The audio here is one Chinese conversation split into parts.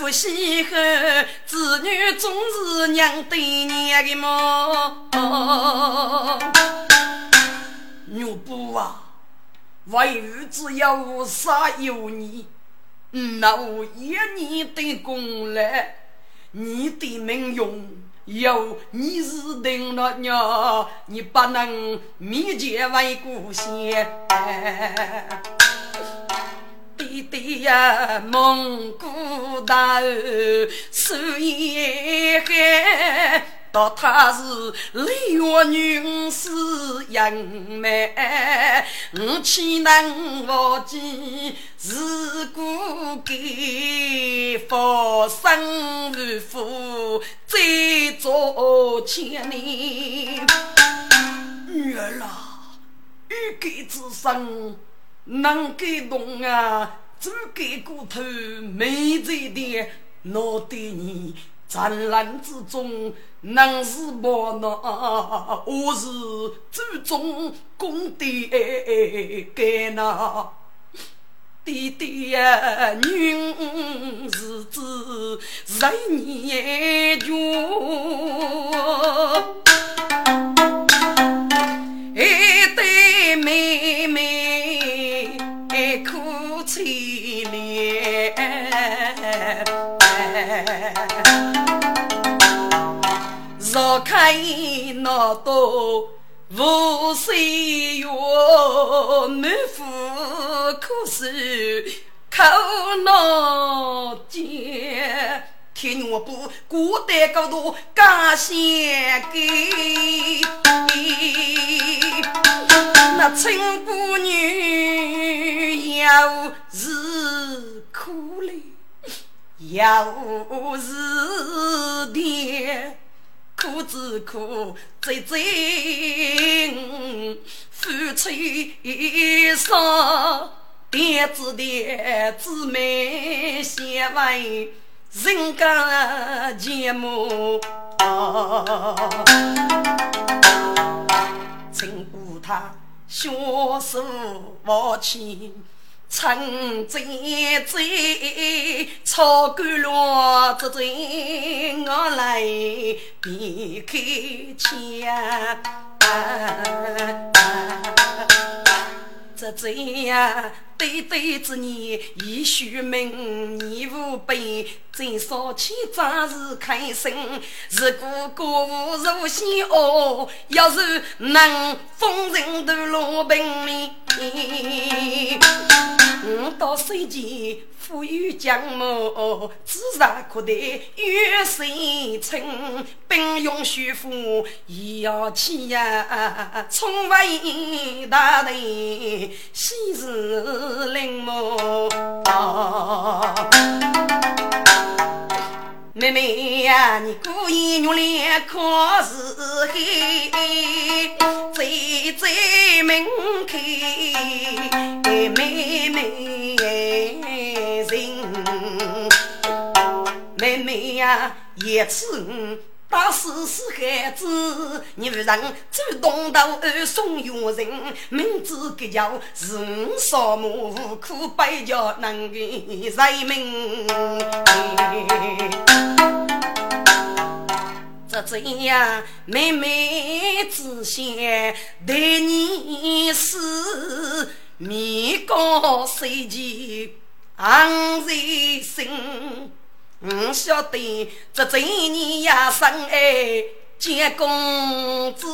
夫妻后，子女总是娘对娘的么？女不啊，为日子要杀有你，那我一年的功来，你的命用有你是定了娘，你不能面前为故乡。弟弟呀，蒙古大手一海。道她是丽月女士杨梅，我岂能忘记自古给佛生如父，再做千年。女儿啊，欲盖之身能给动啊，只给骨头没这点，我对你。战乱之中，能是报那，我是祖宗功德该那。弟弟呀，女儿子十年穷，一对妹妹绕开那道无水月，满腹苦水口难解。天我不孤单高度感谢给，那亲姑女要是苦嘞，要是甜。苦之苦，最最夫妻双，爹子爹姊妹相为人家节目。请不他学手忘情。趁在在，草干落子醉，我来避开枪。这这呀，对对之年已许明，你无悲，真少起早日开心。如果国务如先哦，要是能封人都落平民，我到水前。富裕将谋，自然可得月生春，兵用虚富，也要起呀，冲为大人，昔日临摹。妹妹呀，你故意用脸可是黑，最最门开，妹妹人。妹妹呀，一次打死死孩子，你不让主动到二送佣人，明知个叫是我扫墓苦百家能给人民。这这样，妹妹只想对你是面高手气。昂在心，我晓得这这年呀生爱见公子，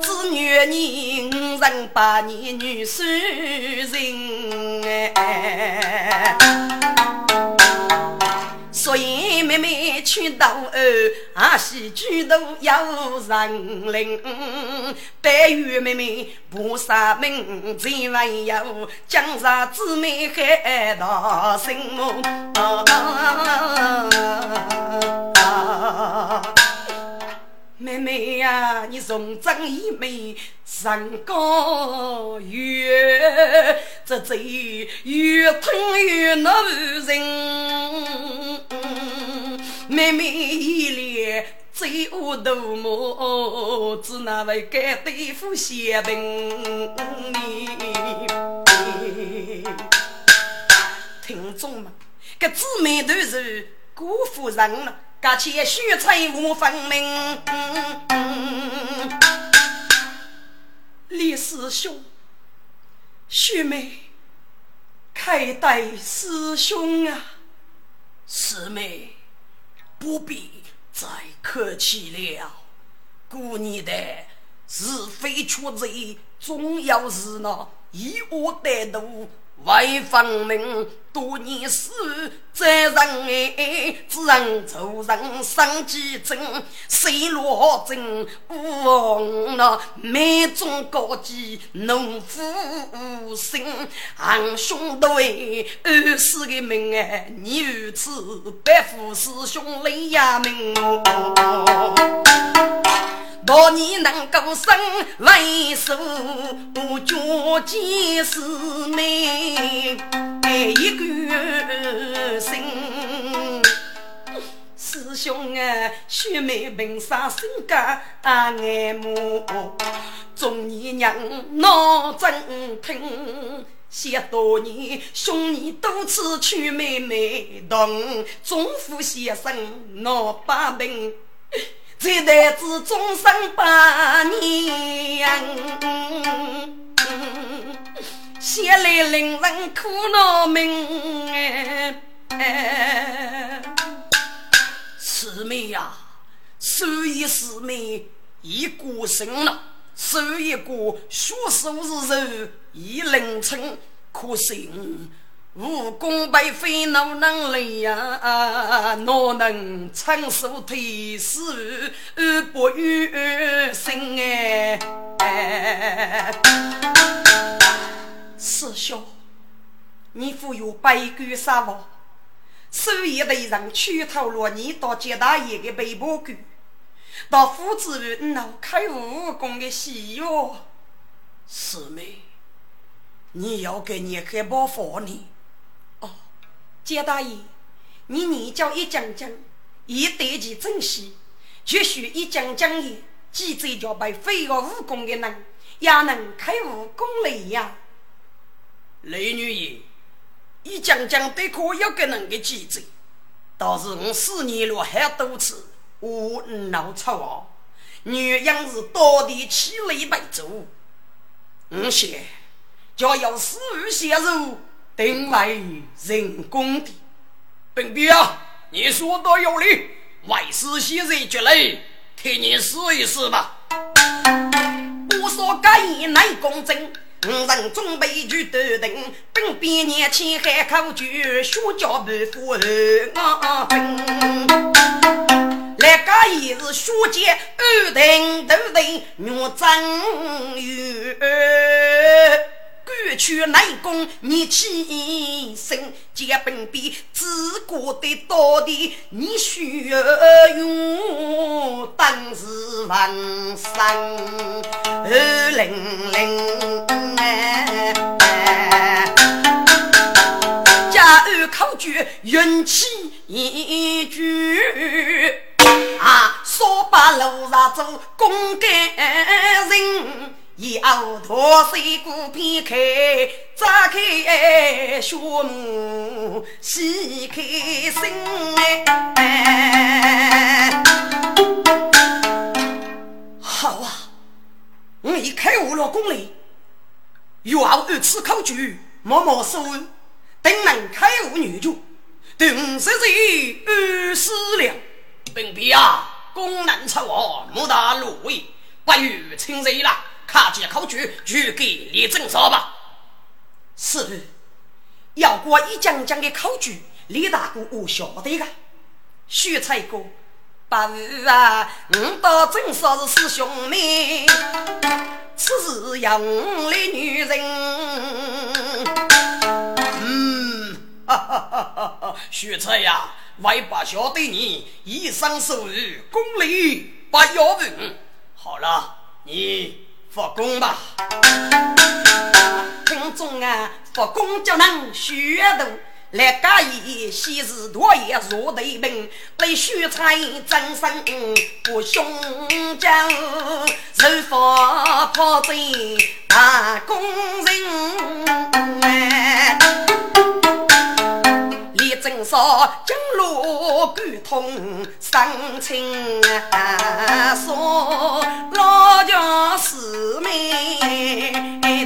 子女年五人八年女婿人哎。去斗儿，阿西举头要人领。白玉妹妹菩萨命，千万要江山姊妹海大心妹妹呀，你从正义美上高月，这嘴越吞越恼人。妹妹一脸最恶毒魔，只那位该对付血兵。听众们，这姊妹都是辜负人了，这且血菜无分明。李师兄，雪妹，开待师兄啊！师妹，不必再客气了。姑娘的是非曲直，总要是那以恶带毒。为方明多年事，在人哎，只人做人生几真，水落真无望那每种高级农夫心，昂兄弟二世的命哎，你如此白虎师兄泪呀明。若你能够生为数，脚见是美一个心。师兄啊，雪梅凭啥性格爱慕？中年娘闹真听，想多年兄弟多次娶妹妹，同中府先生闹把柄。这代子终生百年，血泪令人苦恼命。师妹呀，守一师妹已过身了，守一个学术之人已凌晨，可惜。武功被非奴能力呀，哪能承受天师不与心哎？师兄，你负有百官杀王，手一队人去投了你到接大爷的背包官，到夫子院闹开武功的戏哟。师妹，你要给你开包房呢？简大爷，你年交一讲讲，也对其珍惜；就许一讲讲也，记者叫被非学武功的人，也能开武功雷呀。雷女爷，一讲讲对可有个人的记者，倒是我四年了很多次，我闹错啊。女人是到底起雷白做，我想就要死于血肉。定为人工的，本兵啊，你说的有理，为师现在决来替你试一试吧。我说该言乃公正，五人准备去斗争，本兵年轻还口诀，学教不服我分。来个也是学界二等斗争，若真有。过去内功你起身，接本笔自过的到底，你需要用当时万生二零零加二考卷运气一句啊，说把路上做公干人。以后脱水果片开，扎开血目，细开心哎。好啊，我已开悟了功力，若二次考举，默默收，定能开悟女主，对五十岁二思量。本兵啊，功能出我，莫大芦苇，不与亲热了。卡几考据，就给李正说吧。是，要过一讲讲的考据，李大哥我晓得个。徐才哥，八五啊，我到正说是师兄妹，此事要我的女人。嗯，哈哈哈哈哈！徐才呀，外不晓得你一生受辱，功力不要问。好了，你。复工吧，听众啊，复工就能学徒，来家义，昔日多也若对兵，为许才真身不雄将，受佛破贼大功人。金路沟通生情啊，说老家四妹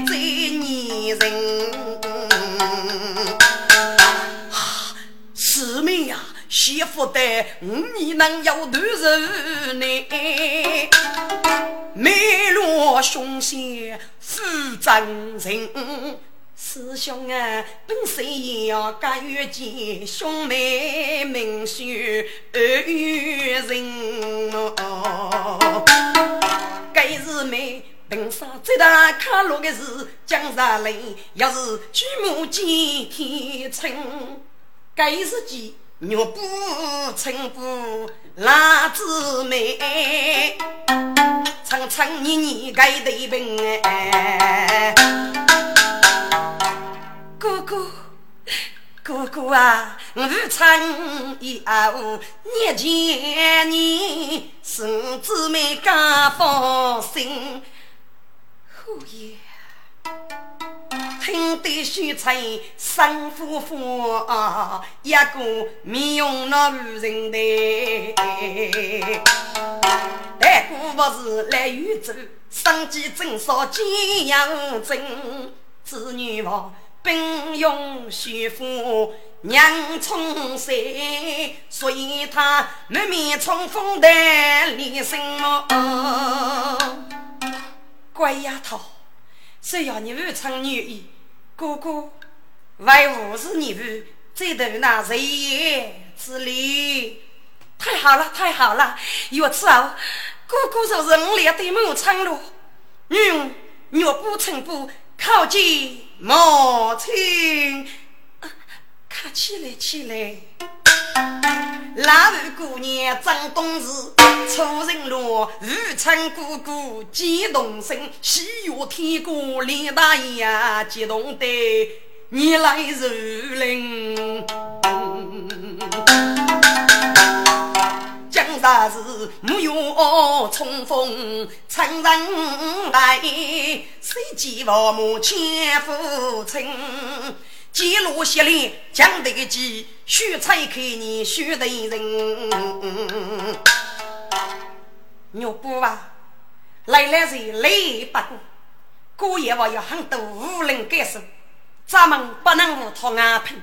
最泥人，四妹呀，媳妇的五年能有多少呢？美若雄贤富真人。师兄啊，本是要家遇见兄妹名婿二人哦。该是妹本上最大卡路的是江山人，要是举目见天春。该是鸡肉不称不辣子妹，层层年年该对本哎。哥哥，哥哥啊，我曾以后念见你，孙子们敢放心。后爷，听得许翠生夫妇啊，一个面容那无人的，但姑不是来宇宙，生计正少见养真，子女房。兵勇须富娘冲山，所以他满面冲锋的厉声哦。乖丫头，只要你不称女意，哥哥为无视你不再头那谁也之力。太好了，太好了！有此后，哥哥就是我俩的母亲了。嗯，若不成不靠近。母亲，看起来起来，老二姑娘张冬日出人路，玉成姑姑激动声，喜悦天国李大爷激动的你来如林。江山是木有冲锋，趁人来，谁见父母千夫情？几路血连将得个急，须拆开你须得人。牛不啊，来来人累不过，过夜我有很多无人感受，咱们不能无托安平，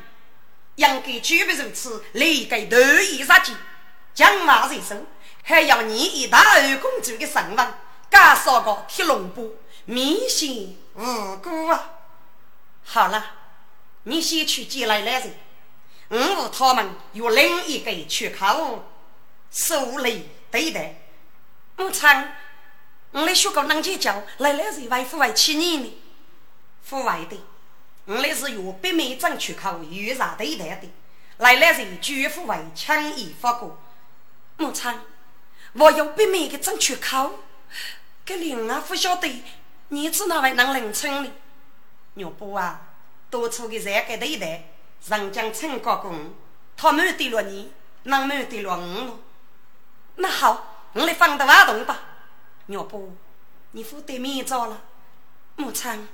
应该举备如此，立该头一杀鸡。将马在手，还要你一大二公主的身份，加上个铁笼布，明显无辜啊！好了，你先去接来来人，我和他们有另一个出口，受累对待。我猜，我来学个能结交来来人为父为七年的，父为的，我来是有北美争出口有啥对待的，来来人绝不为轻易放过。母亲，我有北面的争取口，这灵儿不晓得你子哪位能认称呢？牛伯啊，多出的三个对待，人将称高公，他没得了你，能没得了我？那好，我来放的挖洞吧。牛伯，你负对面着了。母亲，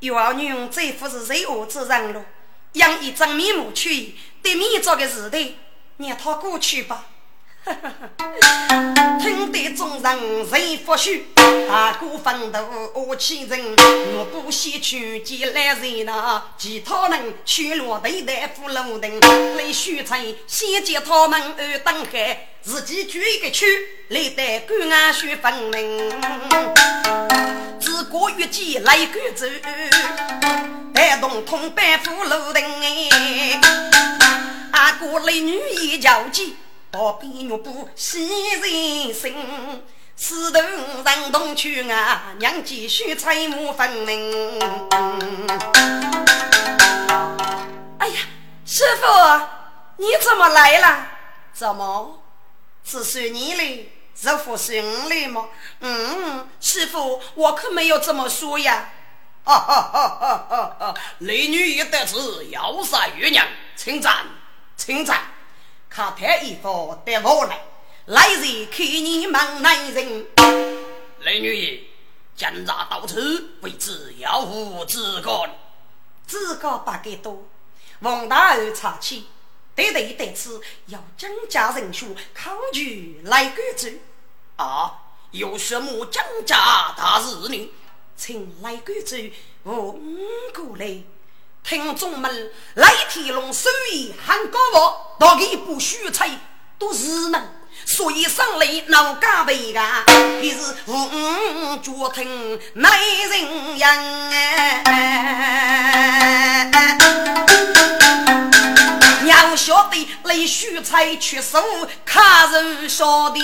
幼儿女这副是罪恶之人了，养一张面目去，对面做的事的，让他过去吧。听得众人谁不许？大哥奋斗我气人，我不惜去见来人呐。其他人去落对待扶路灯，来宣传先见他们二等海，自己举一个去来带官安学分明。自过月季来赶走，带动同伴扶路灯哎，阿哥来女一交际。宝贝玉布喜人心，四头人同去啊，娘继续彩目分明。哎呀，师傅，你怎么来了？怎么是算你的？是不是我的吗？嗯，师傅，我可没有这么说呀。哈哈哈！哈哈！雷女一得知要杀玉娘，请站，请站，看太衣服带我来，来人看你忙男人。雷女，检查到此为止，要无资格。资格不给多，王大儿查起，对对对此要增加人数，抗拒来管制。啊，有什么增加大事呢？请来管制我过来。听众们，来天龙手艺很高我，大概不许猜都是能，所以上来闹加倍啊，也是五脚听没人样哎。娘晓得来许猜却手看人晓得。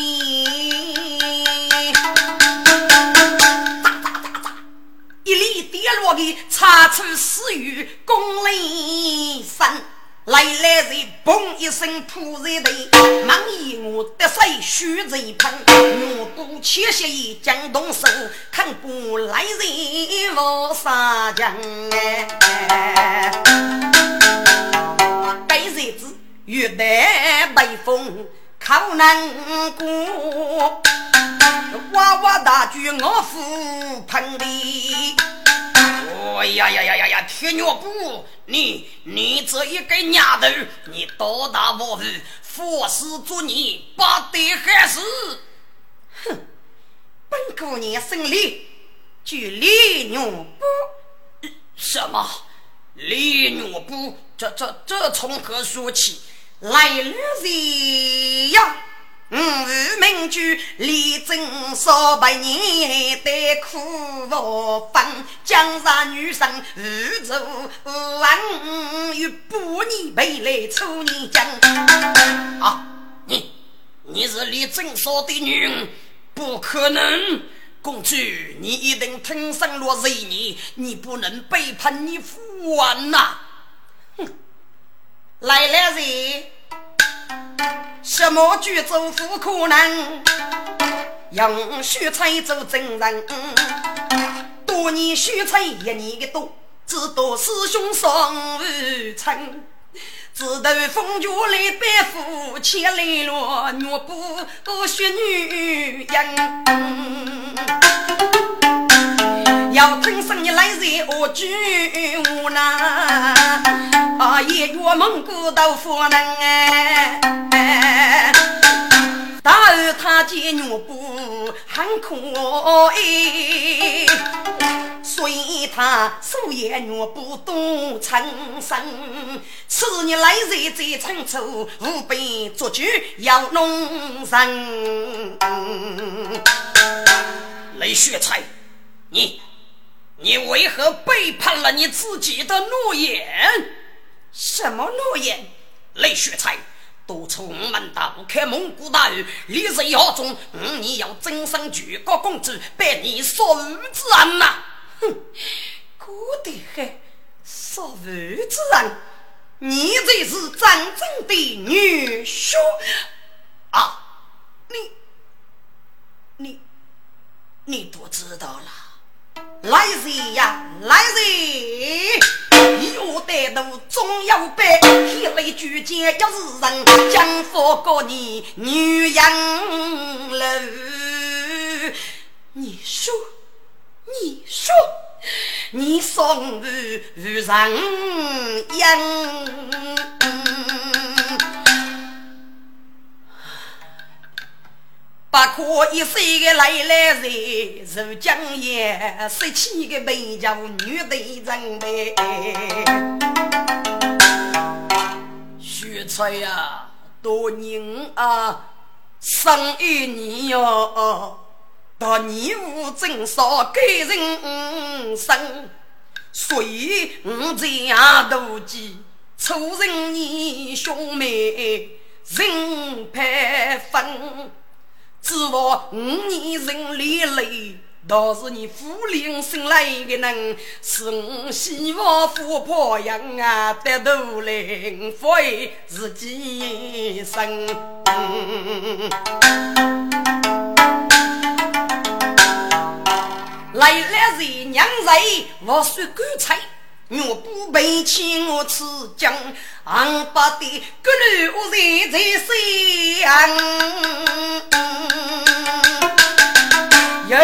一粒跌落的擦出死雨，功雷声，来来人嘣一声扑在地，忙一我得水须在喷，我不切血一将动手，看不来人我杀将哎，该日子越待北风靠南过。娃娃大举我扶盆里，哦呀呀呀呀呀！铁牛布，你你这一个丫头，你多大无知，佛事做你不得害死！哼，本姑娘姓李，据李牛布。什么？李牛布？这这这从何说起？来日人呀！五日名句，力争少百年，得苦无分。江山女神宇宙万，与百年陪来出年将。啊，你你是力争少的女人，不可能。公主，你一定听生落罪孽，你不能背叛你父王呐！哼，来了人。什么举州不可能？用许才做证人，多年许才一年的多，只多师兄双无称，只得风家来背负千里路，若不学女人，要听生你来人我举无难。啊，一月蒙古豆腐能哎，大儿他见女不很可爱，所以他素颜女不多称身。此年来日再称楚，吾辈作剧要弄人。雷雪才，你你为何背叛了你自己的诺言？什么诺言？雷雪才，都出我们大开蒙古大狱，立誓要中，五年要增升举国公主，百年杀父之恩呐！哼，哥的很，杀父之恩，你才是真正的女婿啊！你，你，你都知道了。来人呀，来人！有带路总要背，天雷举剑要是人，将佛告你女人了。你说，你说，你送我人应。不可一世的来来人，如江夜十七个美叫女的人呗。许才呀，多年啊，生一年哟，到你无真少给人生，所以我这样妒忌，凑人你兄妹人配分。指望五年人里累，倒是你福临生来的人，是我希望富婆养啊得头来福自己生。来了人娘人，我说干脆，我不背弃我此将，昂不的各路无人在想。哟，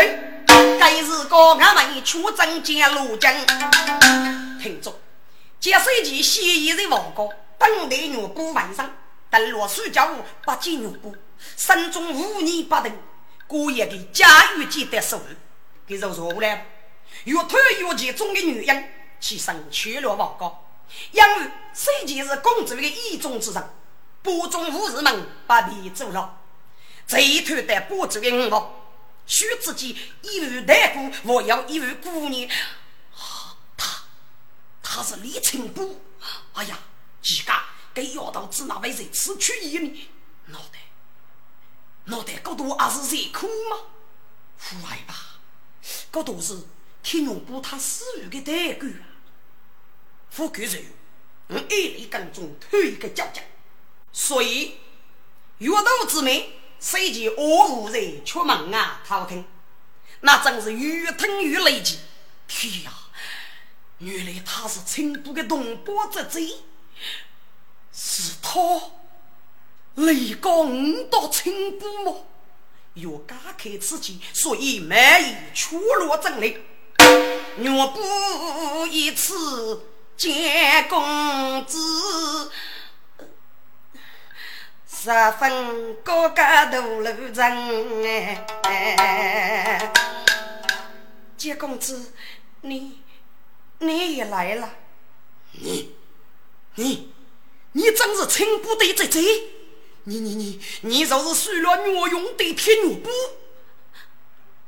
该是个俺们出征见路将。听着，接手机先一人王高，等待牛布晚上，等落暑假午不见牛布，身中五年不等，过夜的家有记得手，给肉说来，越推越急中的女人。其身去了王高，因为虽然是公主的意中之人，不中武士们把你走了。这一团的不主的五毛，须自己一位大姑，我要一位姑娘。他，他是李成波。哎呀，几家给丫头子那位谁吃去一呢？脑袋，脑袋高度还是热苦吗？胡来吧，高度是天龙部他死于的大官。富贵人，我爱力耕种，推一个家家，所以月头之美，谁见恶无人出门啊逃听，那真是越听越累劲。天呀，原来他是成都的同胞之贼，是他雷高五道青布吗？有家开此计，所以满意出落正来，若不一次。见公子，十分高家大路人哎！见公子，你你也来了？你你你真是青布的贼贼！你你你你就是输了岳用的铁牛布？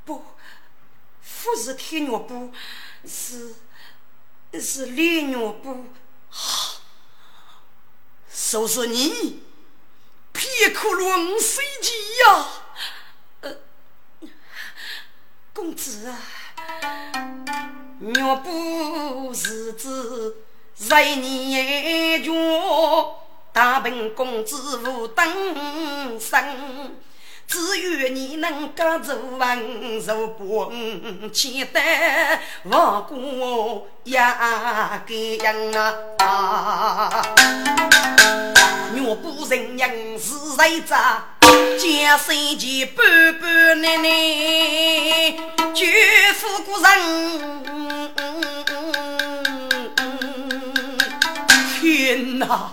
不，不是铁牛布，是。是李女布，说说你，皮克伦飞机呀？公子啊，女布是指在你家，大本公子无等生。只愿你能够做温柔不期待王国呀个样啊！若不人人是谁子，江山前半半奶奶，绝富过人。天哪，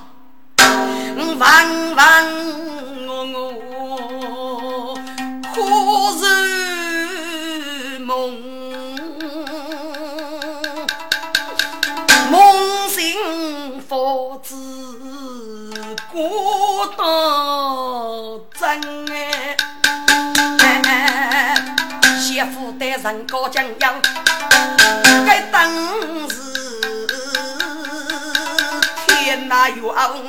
万万。真哎！媳妇带人高将要，该当时。那冤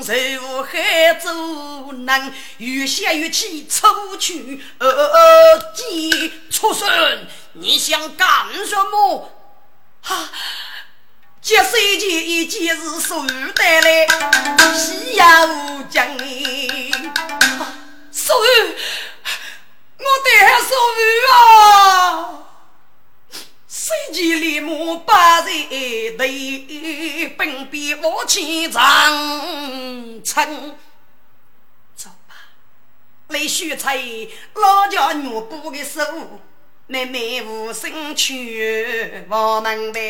仇还做能，越想越气，出去而见畜生！你想干什么？哈！这世界一件事属于带来，西亚无疆属于我得属于啊！谁见李牧八人队，奔边我前长城。走吧，来许才老家女布的手，妹妹无声去我门外。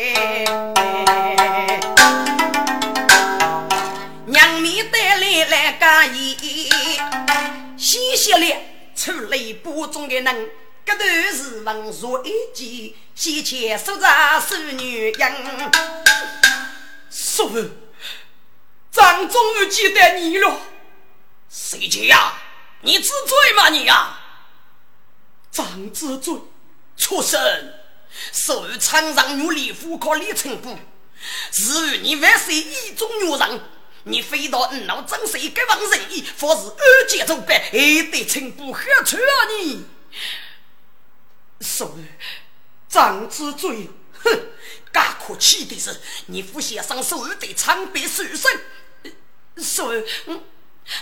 娘咪带来来干衣，谢谢了出来播种的人。这段是文说一句，先前说着是女人。叔父，张终于记得你了。谁去呀？你自罪吗你呀？张自罪，畜生！属于场上女李夫靠李成武，至于你万岁意中女人，你非到五老真谁给王仁义，或是二姐作伴，还得成武何处啊你？所以，张之罪，哼！更可气的是，你父先生所有的长辈书生，所以，嗯，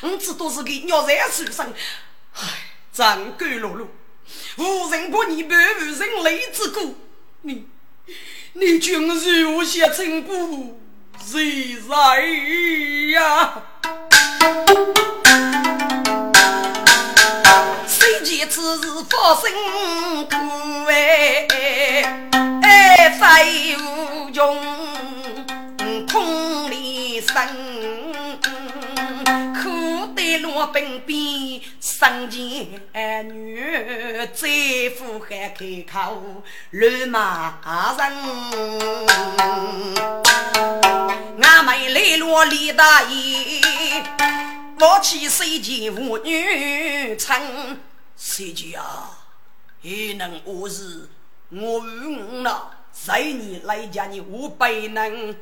我只都是给鸟在书生。唉，张干落落，无人把你半无人泪之故，你，你君如下称呼谁在呀？谁见此事发生苦哎哎飞无穷空里生。我本边生前女，再夫还开口乱骂人。俺们来了李大爷，我妻谁见妇女称？谁家也能何事？我与我那谁你来家你五百人？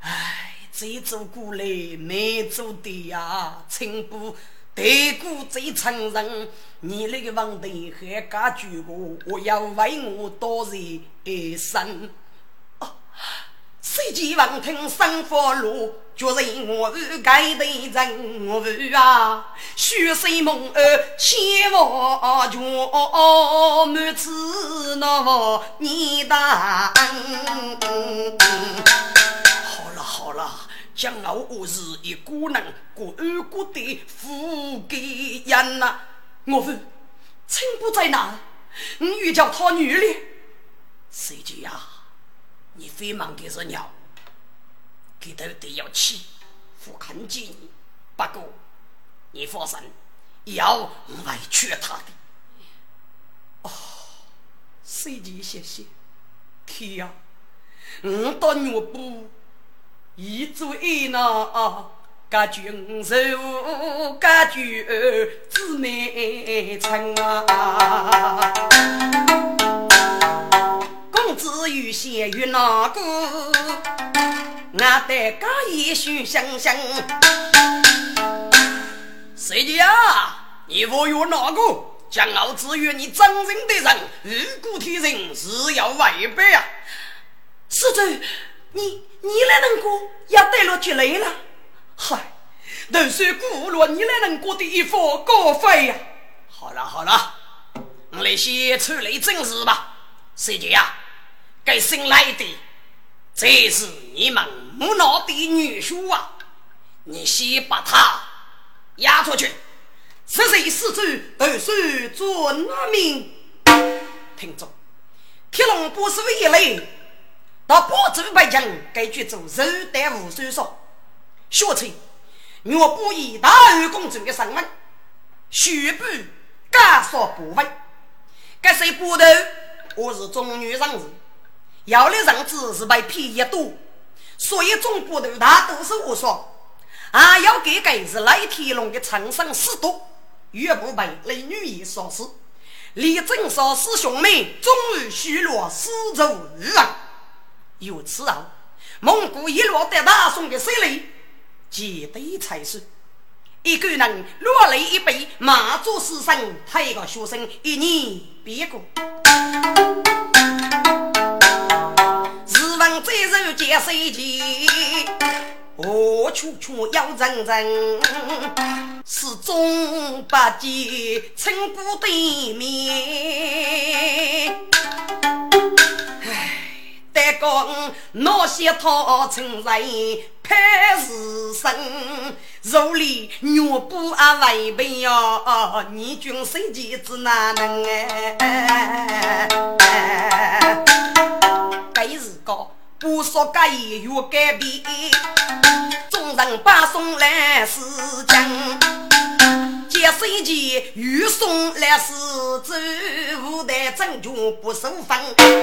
唉。这走过来没走的呀，请不得过最承认，你那个问题还敢举我？我要为我多人一生。谁见闻听生佛路，觉人我是该的人我啊，血水梦儿千万全，满子那你当。好了，将我我是一个人，过二过的富贵人呐。我问青布在哪？你又叫他女哩？谁知呀？你非忙的是鸟，给头得要气，不看见你。不过你放心，要委屈他的。哦，谁知谢谢，天呀！我到女部。一做一闹，家君受家君姊妹称啊！公子有贤与哪个？俺得家也许相相。谁家？你我有哪个？将老子与你真正的人，如果天人是要违背啊！师尊，你。你来能过，也得了积累了。嗨，都是古了你来能过的一副高飞呀！好了好了，我来先处理正事吧。师姐呀，该新来的，这是你们母老的女婿啊！你先把他押出去。十岁四尊都是遵命。听着，铁龙不是为累。到宝州北京，该局做肉带无收说，小翠，我不以大汉公主的身份，宣布家属部位，该谁部头？我是中女人士，要的人子是被骗一多，所以中部头大都是我说，还要给该是赖天龙的长生四度，岳不被雷女爷所死，李正少师兄妹终于虚落死走日人。有此后，蒙古一路得大宋的势力，几对才是。一个人落泪一杯，马祖师生，他一个学生一年别过。日文再受见谁见？我处处要认真，始终不见称不对面。再讲那些他成人拍是生，肉里肉不啊违背呀，你军谁机子哪能哎？该是个不说该有改变，众人把送来是将。接水前，欲送来使走，无代真权不守分，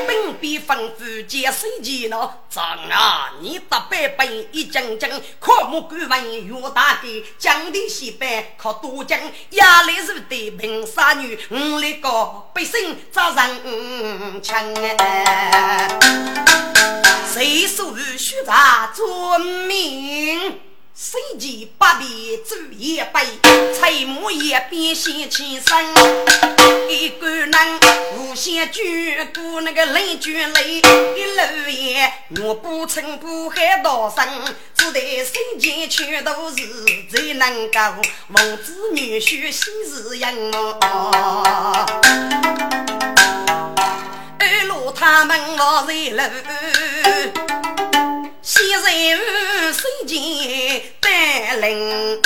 本必吩咐接水前喏。长啊，你得百本一斤斤，可莫敢问岳大哥，江的西北可多金，压力是的平杀女，五里高百姓责人情，谁说是虚诈做命？身前八弟走一杯，翠幕一边掀起身。一个人无限卷过那个泪卷泪，一路也我不称不喊道声，只得心间全都是最能够奉子女婿喜事人。二路。他们我在楼，昔日谁见戴领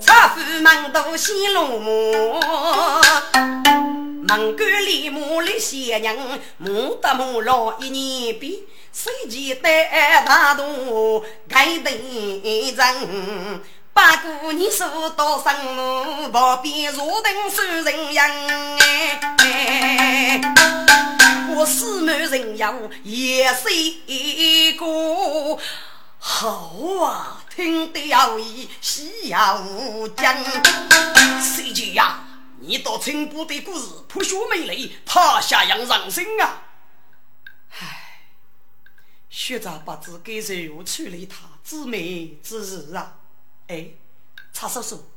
茶夫忙到西路木。门关里马立仙人，木得木老一年比，谁见戴大度盖头人？八姑你说到什么？旁边坐等收人样哎，我四门人样也是一个好啊，听得要意，喜要讲，谁知呀？你到青浦的故事，扑雪美丽，他下样人生啊！唉，学长不知该如何处理他姊妹之事啊！哎，查叔叔，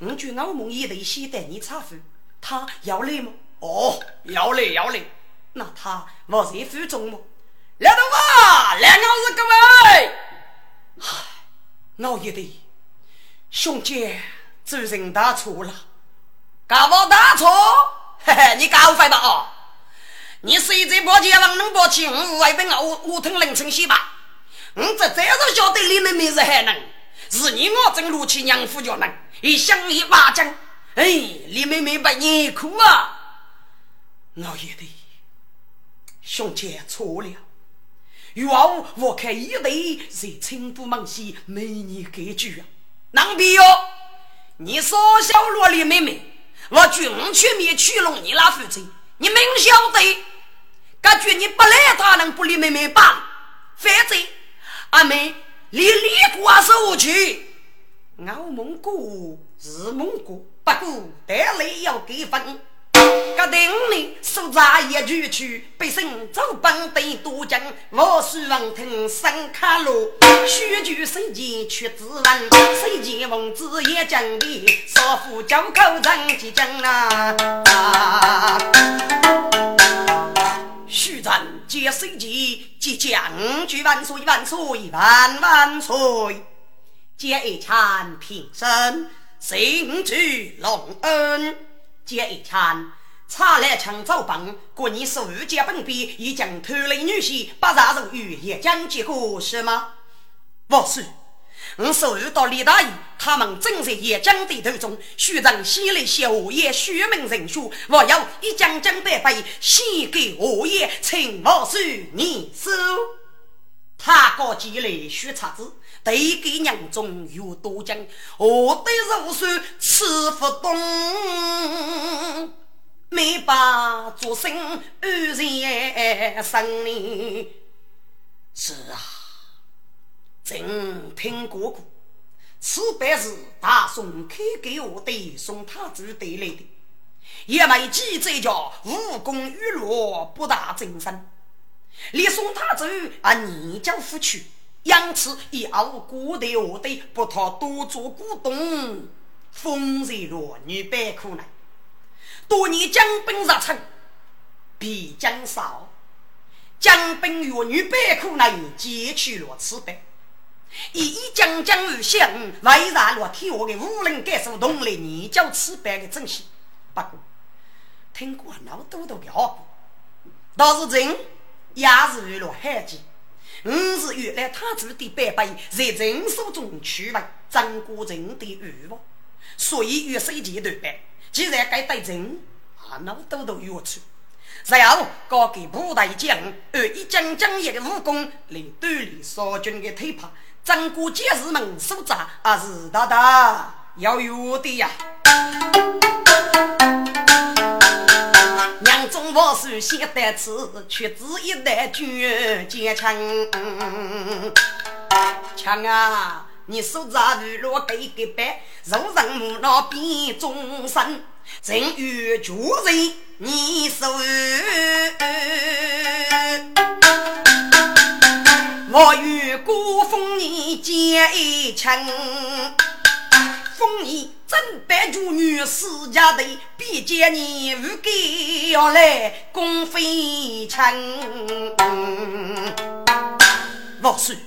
我觉老孟也得先带你查饭，他要来吗？哦，要来要来，那他不在府中吗？来头发，两个是各位。唉，我也得，兄弟做人大错了。搞不大错，嘿嘿，你搞坏吧哦！你谁在包间房能包起？我外边我我听凌晨先吧。我这这都晓得李妹妹是海人，是你我正路去娘夫家人，一想一巴掌，哎，李妹妹把你哭啊！我也得，兄姐错了。有后我看一对在青浦门西美女格局啊，能比哟？你说小罗李妹妹。我军全面去弄你那父亲，你明晓得？感觉你不来，他能不理妹妹吧？反正阿妹离李国手去，我蒙古是蒙古，不过得来要给分。个定你手扎一句去，百姓走奔得多惊。我须闻听声卡路，须举手机去自问。手机文字也讲的，少妇交口人即讲啊。须咱接手机即讲句万岁万岁万万岁，接一餐平生，心举隆恩。接一餐，茶来抢早饭，过年十五节本币，已将偷来女婿，把杀入狱，也将结果是吗？不是，我收到李大爷，他们正在演讲的途中，徐长先来谢我爷，徐门人书，我要一将将百倍献给我爷，请我叔你收。他高起来徐叉子。对给娘中有多讲，我对如山吃不动，没把做生安然生呢。是啊，真听过过，此辈是大宋开给我的宋太祖带来的，也没记载叫武功与弱不大精深，连宋太祖啊你叫夫去。因此，以后古代我的不讨多做古董，风水弱女百苦难。多年将兵入城，必将少。将兵弱女百苦难，皆取了此白辈。一将将而降，为啥落天下的无人敢说同来研究此辈的真相？不过，听过老多多的话，倒是真也是为了害己。我是原来他子的伯伯，在人手中取为张国人的欲望，所以与谁结对白？既然该对人，啊，那都都有处。然后高给部队将，按一将将一的武功来锻炼少军的腿膀。张国杰士们所扎，啊是大大要有的呀。娘中我手写得字，却只一代军坚强。强啊！你手扎如落给给白，肉人木脑变终身，人与主人你手。我与孤峰你结一亲。封你正白主女世家的，必见你无给要来共飞尘。老师，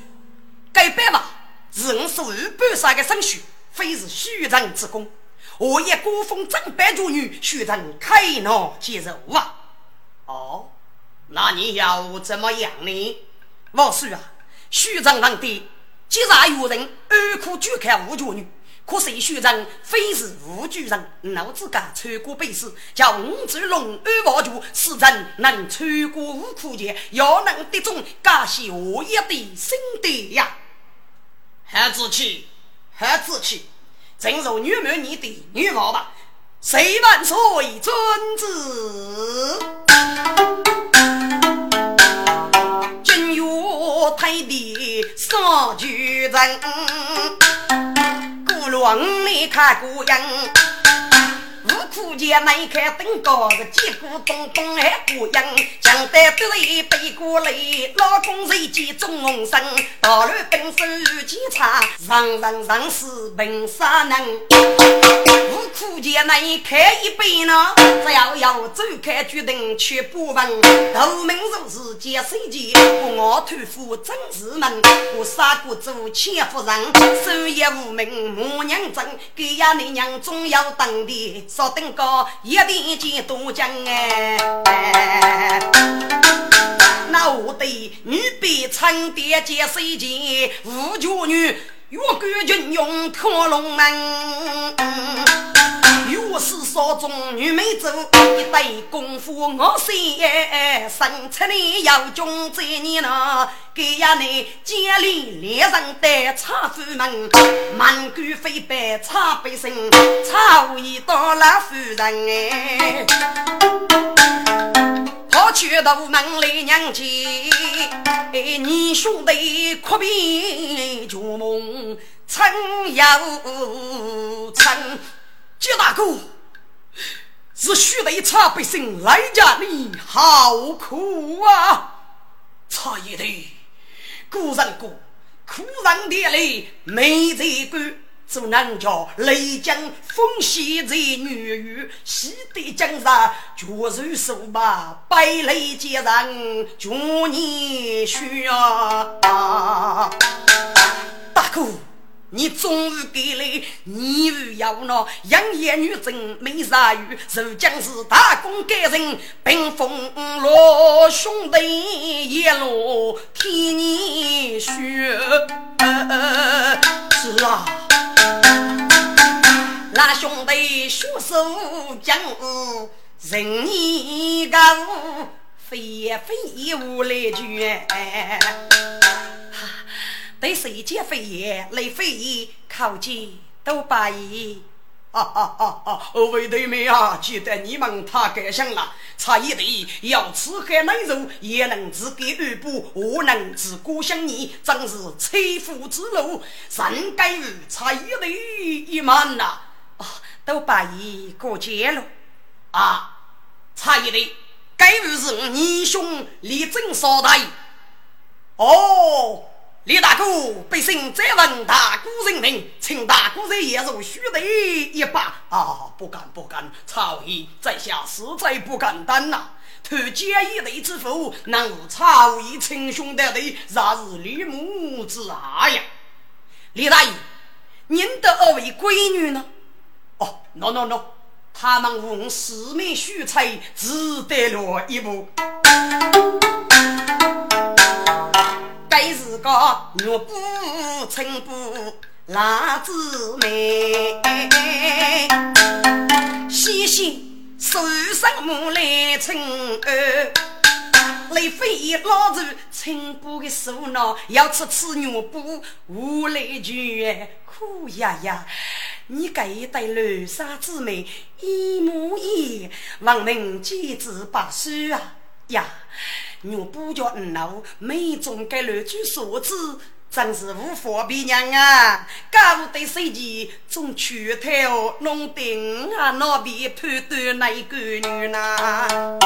该办吧？是我所半杀的生血，非是虚张之功。我也孤封正白主女，虚张开脑接受啊！哦，那你要怎么样呢？王叔啊，虚张皇帝既然有人二苦拒看无主女。可是学长非是无举人，老子家穿过背时，叫五只龙二王主，使人能穿过五苦节，要能得中感谢我业的心得呀！孩子气，孩子气，正如女儿你的女娃吧，谁万岁尊子？越太的少举人。往里看姑娘，五苦节难看登高，是几股东东还姑娘，强得得一背过来，老公谁见中红生，道路本身遇见差，人人人是凭啥能？五苦节难看一杯呢，只要要走开决定去不问，头名如是见谁见？不我托付真是门，我杀过做千夫人，手也无名母娘真，给呀你娘总要等的，说等高一定见多将哎。那我的女被称爹见谁见？五绝女。岳国军用托龙门，岳氏少中女美走，一对功夫我先生出来要军在你那，给呀你建立连人的茶夫门，满谷飞白茶百姓，茶味到了夫人哎。去大门来娘亲，你兄弟阔别旧梦，曾有曾。杰大哥，是须得茶百姓来家里，好苦啊！茶叶的，古人过，苦人的泪没在干。做人叫雷江风息在女雨，喜得江上绝如手把百雷接人，祝你需啊！大哥，你终于给了你与要那养眼女真没啥语，受将是大功盖人，冰封罗兄弟一路替你需。是啊。那兄弟血手将人一个非也非无来绝，对谁家非也来非也靠近都把意。啊啊啊啊！二位弟妹啊，记得你们太敢想了，差一点要吃喝奶肉也能自给二补，我能自古相你，真是切腹之路，人该与差一点一满呐！啊，都把一过节了啊！差一点，该与是你兄李正少代哦。李大哥，百姓再问大哥人名，请大哥在也入须得一把啊！不敢不敢，曹爷在下实在不敢当呐。托奸一类之福，能无曹爷亲兄弟的，rat 是李母之爱呀。李大爷，您的二位闺女呢？，no no no，他们无四面许才，只得了一步。该是个玉不成不辣子妹，细心手上木来称儿，来飞老子称布的手脑，要吃吃玉布无来句，苦呀呀！你这一对绿纱姊妹一模一样，望能几子把书啊呀！我不叫五老，每种该六句数字，真是无法比量啊！搞得谁家种拳头弄定啊？那边判断那个女呐？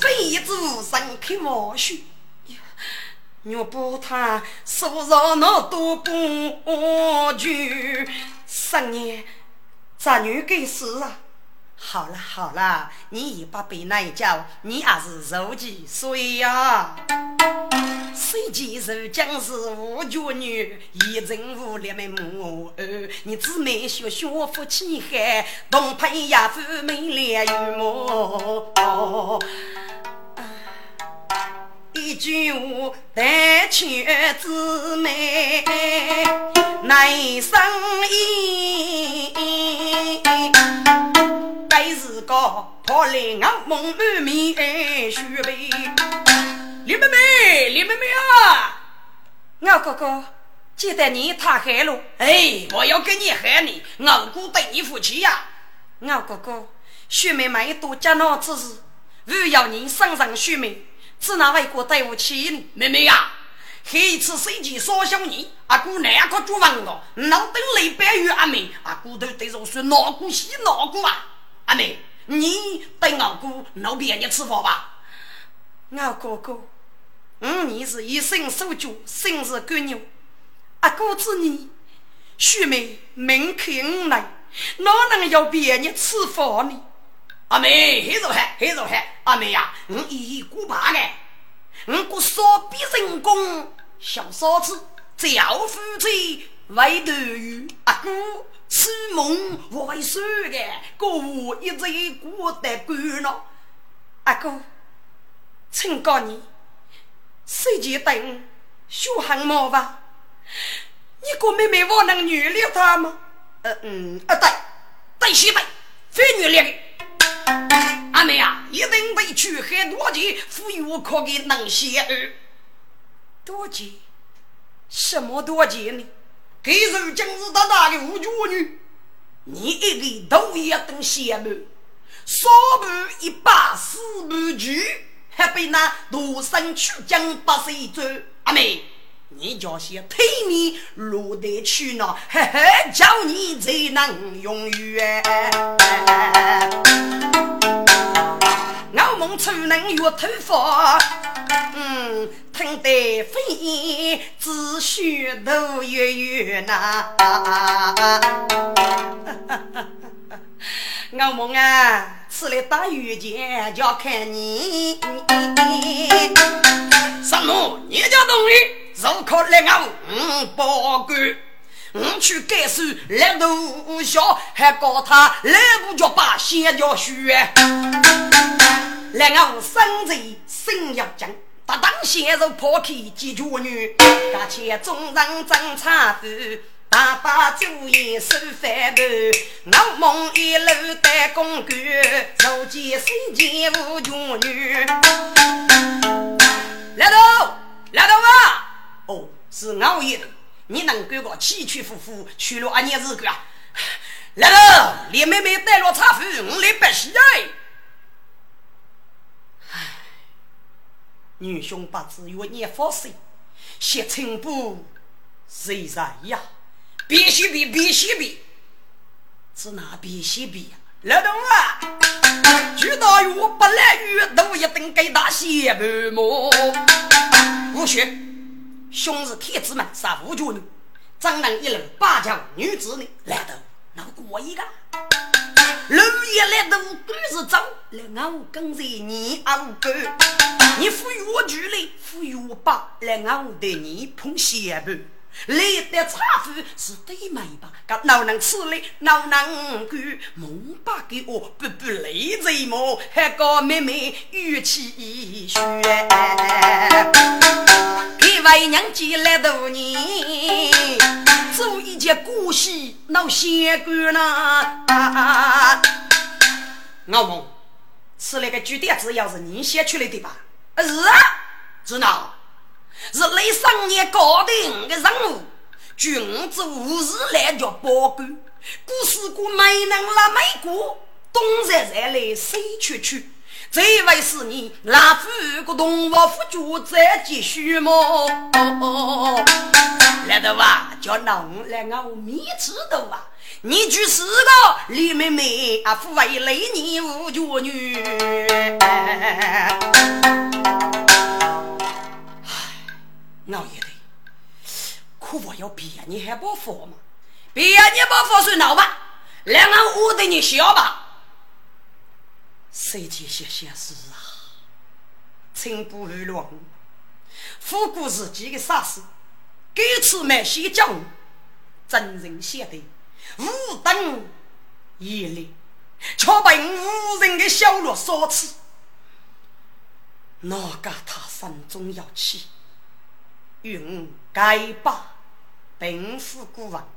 非子生开玩笑，我不他手上那多不句，十年咋女给死啊？好了好了，你也不被那一叫，你也是受几岁呀？谁见受将士无绝女，一人无力没母儿。你姊妹学学夫妻海，同配呀夫美莲玉母。一句话待劝姊妹难生意，该是个破来我梦满面须眉。李妹妹，李妹妹啊！我哥哥，记得你太害了。哎，我要跟你害你，我姑对你夫妻呀。我哥哥，须妹妹多家闹之事，勿要你身上须妹，只拿外国对不起你。妹妹呀，这一次谁去烧小你？阿姑那个做房的，老等雷白玉阿妹，阿姑都对着说闹姑喜闹姑啊。阿妹，你对阿姑闹别你吃饭吧？我哥哥。五年是一生守旧，生是干牛。阿哥子你，须妹门开五来，哪能要别人吃饭呢？阿妹，黑着喊，黑着喊，阿妹呀，我一古巴的，我过烧笔人工，小嫂子教夫妻为头鱼。阿哥，此梦我会说的，过一直过得干了。阿哥，请告你。谁家等小汉毛吧？你个妹妹我能原谅他吗？呃嗯，啊对，对西北非原谅的。阿妹啊，一定被去很多钱，富裕我可给能些儿。多钱？什么多钱呢？给是今日大大的五角女，你一个头也等羡慕，少半一把四半句。还被那独生取将八岁走，阿妹，你叫些推你落得去呢？嘿嘿，叫你才能永远。我梦出能越头发，嗯，听得飞只须头越远呐。我梦啊！此来打遇见，就看你。什么？你家东西如可来我五报官，我去改书来读小，还告他来不就把先叫学。来我生贼心要讲，他当先手抛开几绝女，而且众人争茶子。爸爸做业收饭盘，我梦一路当公官，如今身前无穷女。来头，来头啊！哦，是我爷的，你能给我起起伏伏娶了阿娘子个啊？来头，李妹妹带了茶壶，我来拜喜哎。唉，女兄不知有年发生，谢清不谁在呀？必须比，必须比，是哪必须比呀？老东啊，知道我不来遇都一定给他写白毛。不学，兄是天子们杀无绝女，张能一路八将女子呢？来头那过一个，六爷来头都是走，来我跟着你阿五哥，你赋予我距离，赋予我把，来我对你捧血白。来的茶壶是对美吧？噶哪能吃嘞？哪能干？梦把给我不不累贼么？还个妹妹语气虚。给为娘接来度年，做一件古戏闹仙官呐。我问，吃那个猪点子要是你写出来的吧？是啊，知道。是雷上年搞定的任务，君子无事来叫报官，古时古没能了没过，东山再来西去去，这位是你老夫个动物夫主再继续么？来头啊，叫侬来我面吃头啊！你就是个李妹妹啊，父为雷你无绝女。熬夜的，可我要别你还不服吗？别你不服算闹吧，两个我对你笑吧。谁这些些事啊？请不乱，复古自己的傻事，给次买些教育，真人写的无等一列，却被无人的小路所刺。哪个他心中要气？云该把病死孤王，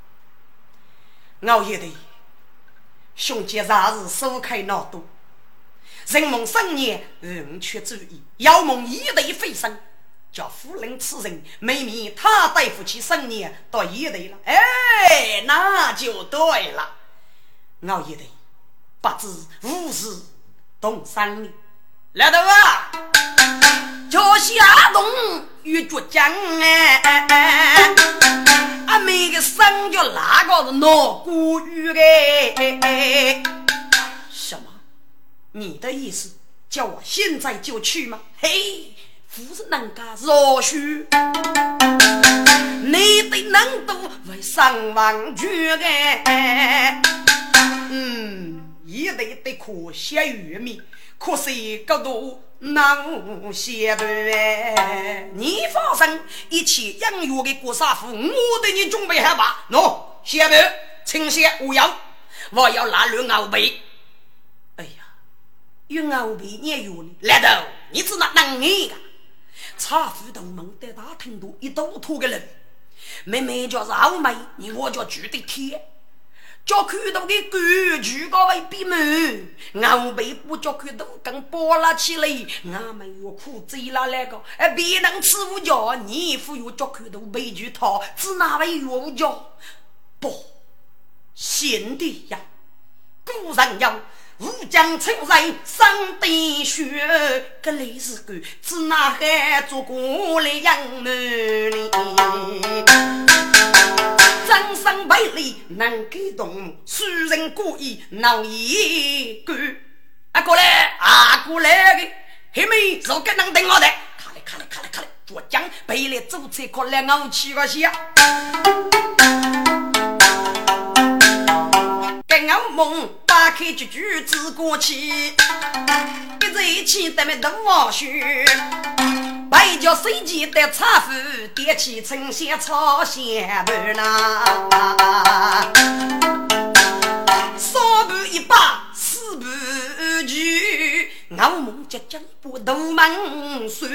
熬夜的兄弟 rat 日手开脑多，人梦三年人却注意，要梦一对飞升，叫夫人此人妹妹他对夫妻生年到一对了，哎，那就对了。熬夜的不知无事动三年，来头啊，叫下动。与倔强哎，阿妹个生叫哪个是闹孤玉的？你的意思叫我现在就去吗？嘿，夫人人家若许，你的能度为上万句哎。嗯，一对对可惜玉米，可惜个多。能写不？你放心，一切养育的郭杀夫，我对你准备好吧？喏，写不？请写无用，我要拿绿鳌背。哎呀，绿鳌背你也有呢？来头，你只那能你个？茶夫都忙得大程度，一都脱个人。妹妹叫是傲妹，你我叫住的天。叫看到的狗举高为闭门，俺背不叫看到跟剥拉起来，俺们又苦追了那个，哎，别人吃午觉，你夫又叫看到被举套，只哪位月午觉？不，贤弟呀，古人要武将称人生的血，这里是个只哪还做过来养呢？人生美丽能感动，世人故意闹一个。啊过来，啊过来的，黑妹如果能等我的，卡嘞卡嘞卡嘞卡嘞，做将背来走车过来，我去个下。跟我梦打开句句子过去，一在一起得没东王学。白叫水鸡的茶夫，点起春香炒香盘呐。三盘一把四盘酒，我梦结将把大门算，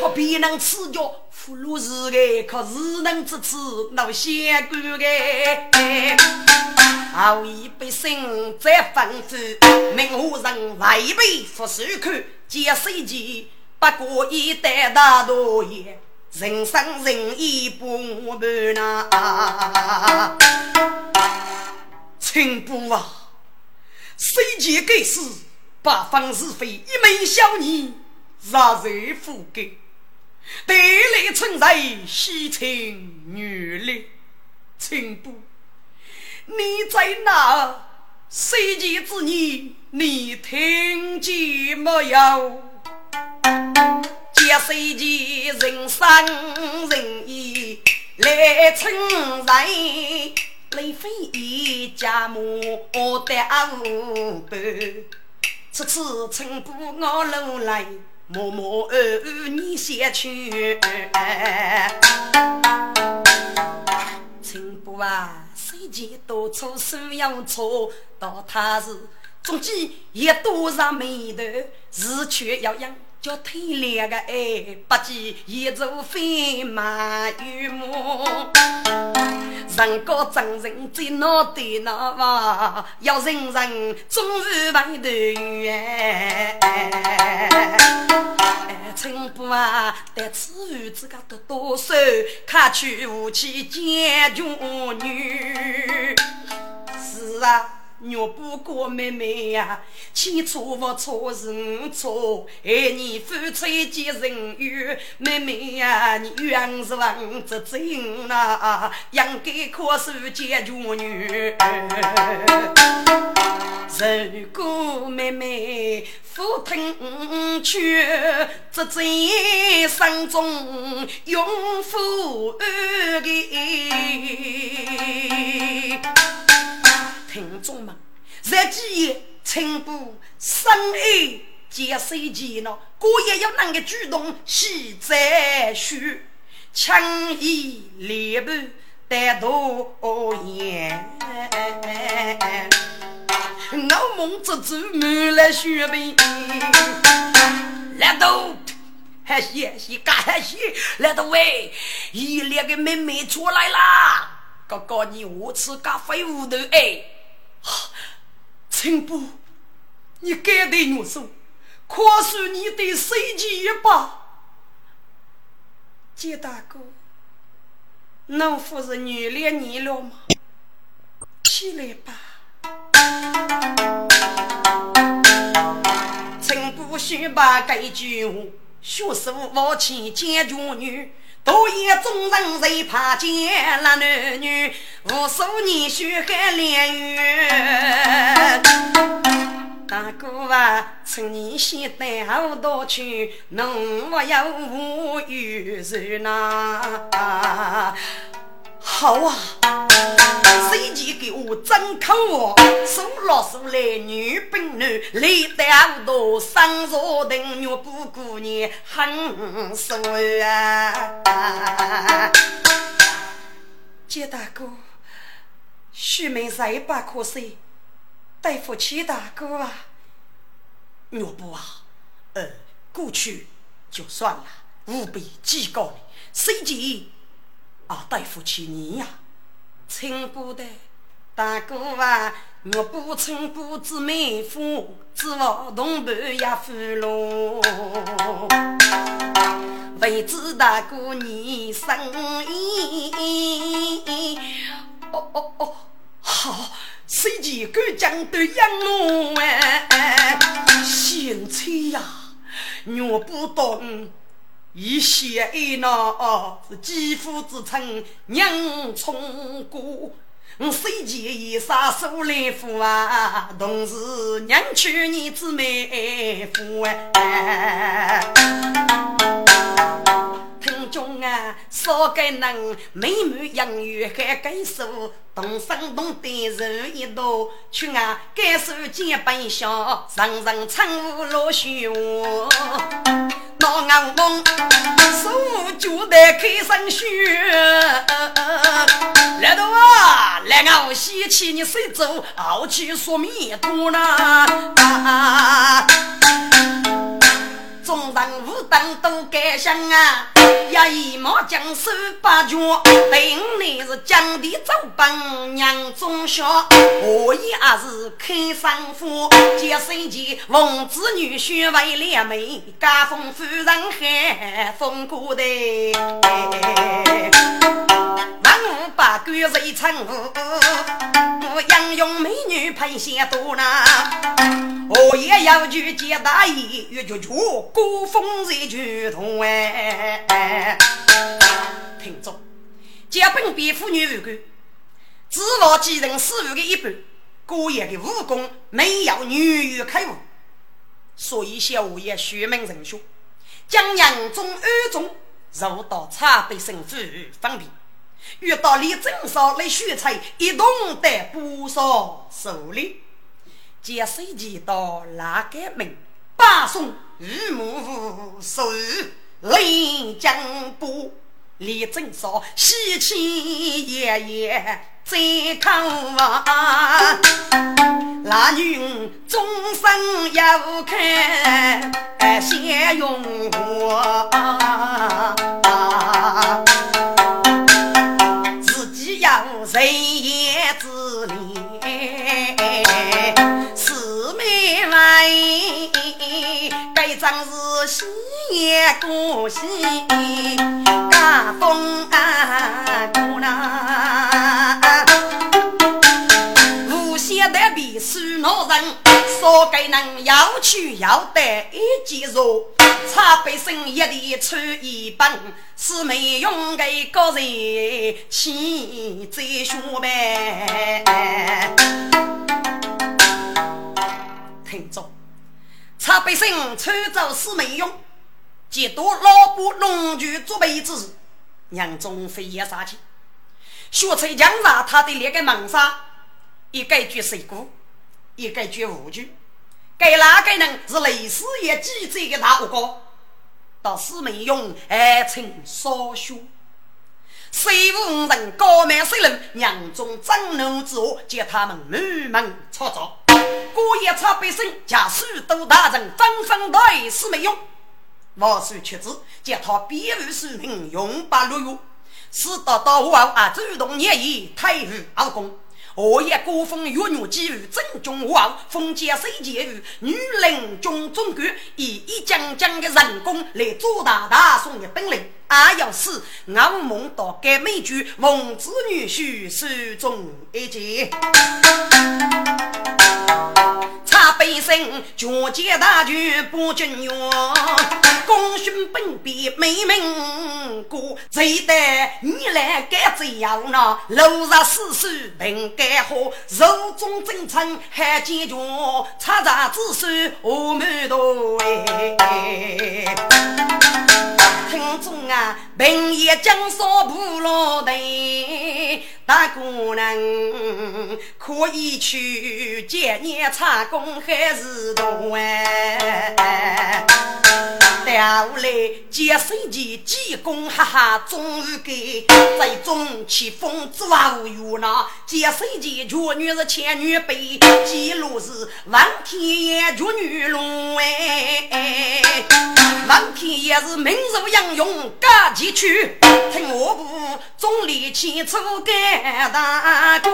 可别人吃着葫芦是个，可是能支持老仙姑个。好一杯生在吩咐，名户人未必服手看，见水鸡。不过一代大多爷，人生人意不满呐。亲不啊，谁见该死？八方是非，一门小女杀人覆盖，对来春在西情女力。亲不，你在哪？谁见之女？你听见没有？借谁见人生人意来称人，雷飞一家母得无伴。此次称不我路来，默默儿你先去。称不啊，以前多错手要错，到他时中间也多上眉头，是却要养。叫天亮个哎，不计一座飞马玉木，人高真人最脑袋那哇，要人人终日排队哎。陈布啊，但此日子个得多少，看去武器见军女，是啊。若不过妹妹呀，千错不错是我错，爱你付出几人有，妹妹呀，你冤是王子真呐，应该可受解决女。如果妹妹不听劝，这在生中永负恩听众们，这几夜请不深爱接手机呢，姑爷要能个主动喜在许，强以烈不得多言。老孟子走满了雪白，来都还谢谢干还谢，来都喂，一列个妹妹出来啦！哥哥你我吃咖啡屋头哎，陈布，你该对我说，可是你的手机一把。杰大哥，能不是女恋你了吗？起来吧。陈不须把这句话，学是父亲见家女，多言众人谁怕见那男女，无数年血海连月。大哥啊，趁你先带好多去，侬我要无语人呐。好啊，谁去给我张口哦？数老数来女兵女，累得好多生若等月不姑娘很瘦啊！杰大哥，许妹再不可惜，对不起大哥啊！岳不啊，呃，过去就算了，务必记告你，谁急？啊，对不起你呀，亲不的大哥啊，我不称不知妹夫，只望同伴也负喽。未知大哥你生意？哦哦哦，好，谁家敢将都养我哎？贤妻呀，我不懂。一喜一闹是肌肤之称，娘从过，我虽见一杀手来夫啊？同是娘娶你姊妹夫哎。听众啊，少给能美满姻缘还该数，动身动的人一多，去啊该数见本相，人人称呼落虚话。老眼光，手就得开生血。来头啊，来我掀起你手肘，傲气说弥陀啦。众人无等都敢想啊，一毛将手把拳，对你是将地走本娘中孝，我也是开山夫，接生前奉子女婿为两媒，家风夫人还风过的。文武百官谁称呼？我杨勇美女配些多呢。我也要去见大爷，越就去古风热剧痛哎。听着，家本比妇女无关，只望继承师傅的一半。姑爷的武功没有女婿开悟，所以小爷学门人学，将杨中二中入到茶杯生子方便。遇到李正少来选菜，一同得不少手礼。接水机到哪个门？把送玉木手临江波。李正少喜气爷爷在看望，那女终身要看先用我。人言之理，四妹妹，该张是喜也过喜，家风啊过啦，无限的比数恼人。少给人要去要得一件肉，茶杯生一的穿一本，是没用给个人气在胸呗。听着，茶杯生穿着是没用，几多老婆农具做被子，娘中飞也杀气，学吹江上他的两个门上，一个句水果。一个绝无句，该哪个人是雷师爷记者的大哥？到四美用还称少兄。水无人高门水人，娘中张怒之下，叫他们满门抄斩。过夜差百姓，家许多大人纷纷来是没用。王叔却知叫他别无书名，永不落狱。事到到后啊，主动念意，退于二公。我也孤封岳女几于正中王，封建水监于女领军总管，以一将将的人工来做大大宋的本领。俺要死，俺梦到该美剧王子女婿手中一剑。背身脚大军不军勇，功勋本比没名过，谁带你来干这样呢？路上死死平干活，肉中真诚还坚强，插杂子孙我满多哎。听众啊，平夜江少不落队。大姑娘可以去见你插工还是多哎？调来接生前济公哈哈终于给在中起风之无语那接生前绝女是千女辈，记录是王天爷绝女龙哎，王天爷是名如杨勇赶集去，听我部总理起初干大官。